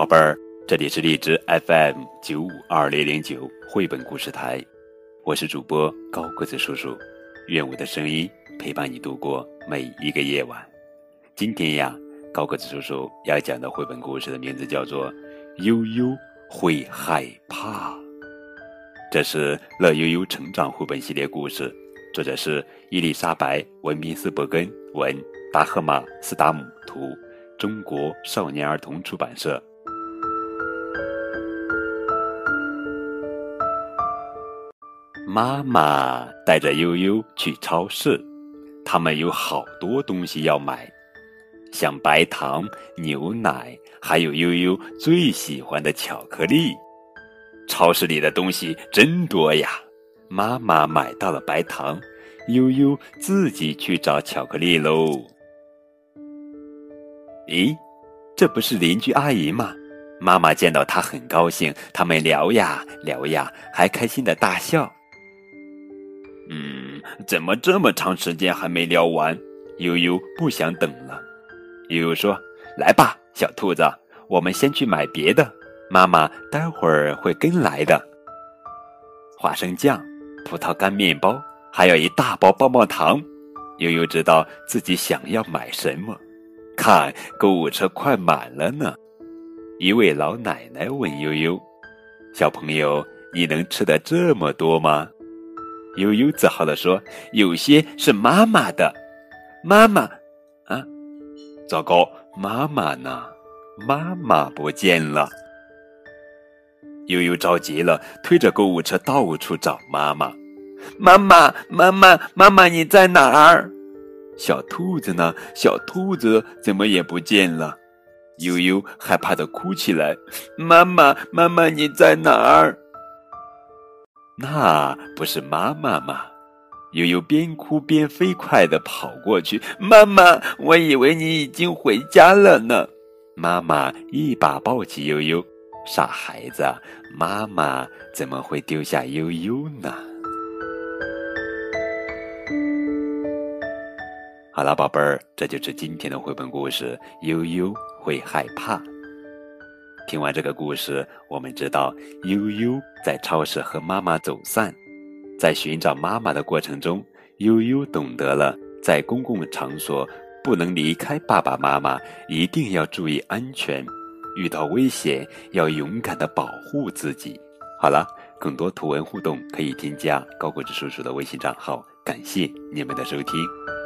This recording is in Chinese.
宝贝儿，这里是荔枝 FM 九五二零零九绘本故事台，我是主播高个子叔叔，愿我的声音陪伴你度过每一个夜晚。今天呀，高个子叔叔要讲的绘本故事的名字叫做《悠悠会害怕》，这是乐悠悠成长绘本系列故事，作者是伊丽莎白·文宾斯伯根文，达赫玛·斯达姆图。中国少年儿童出版社。妈妈带着悠悠去超市，他们有好多东西要买，像白糖、牛奶，还有悠悠最喜欢的巧克力。超市里的东西真多呀！妈妈买到了白糖，悠悠自己去找巧克力喽。咦，这不是邻居阿姨吗？妈妈见到她很高兴，他们聊呀聊呀，还开心的大笑。嗯，怎么这么长时间还没聊完？悠悠不想等了。悠悠说：“来吧，小兔子，我们先去买别的，妈妈待会儿会跟来的。”花生酱、葡萄干面包，还有一大包棒棒糖。悠悠知道自己想要买什么。看，购物车快满了呢。一位老奶奶问悠悠：“小朋友，你能吃的这么多吗？”悠悠自豪地说：“有些是妈妈的。”妈妈，啊，糟糕，妈妈呢？妈妈不见了。悠悠着急了，推着购物车到处找妈妈。妈妈，妈妈，妈妈，你在哪儿？小兔子呢？小兔子怎么也不见了？悠悠害怕的哭起来：“妈妈，妈妈，你在哪儿？”那不是妈妈吗？悠悠边哭边飞快的跑过去：“妈妈，我以为你已经回家了呢。”妈妈一把抱起悠悠：“傻孩子，妈妈怎么会丢下悠悠呢？”好了，宝贝儿，这就是今天的绘本故事。悠悠会害怕。听完这个故事，我们知道悠悠在超市和妈妈走散，在寻找妈妈的过程中，悠悠懂得了在公共场所不能离开爸爸妈妈，一定要注意安全，遇到危险要勇敢的保护自己。好了，更多图文互动可以添加高果子叔叔的微信账号。感谢你们的收听。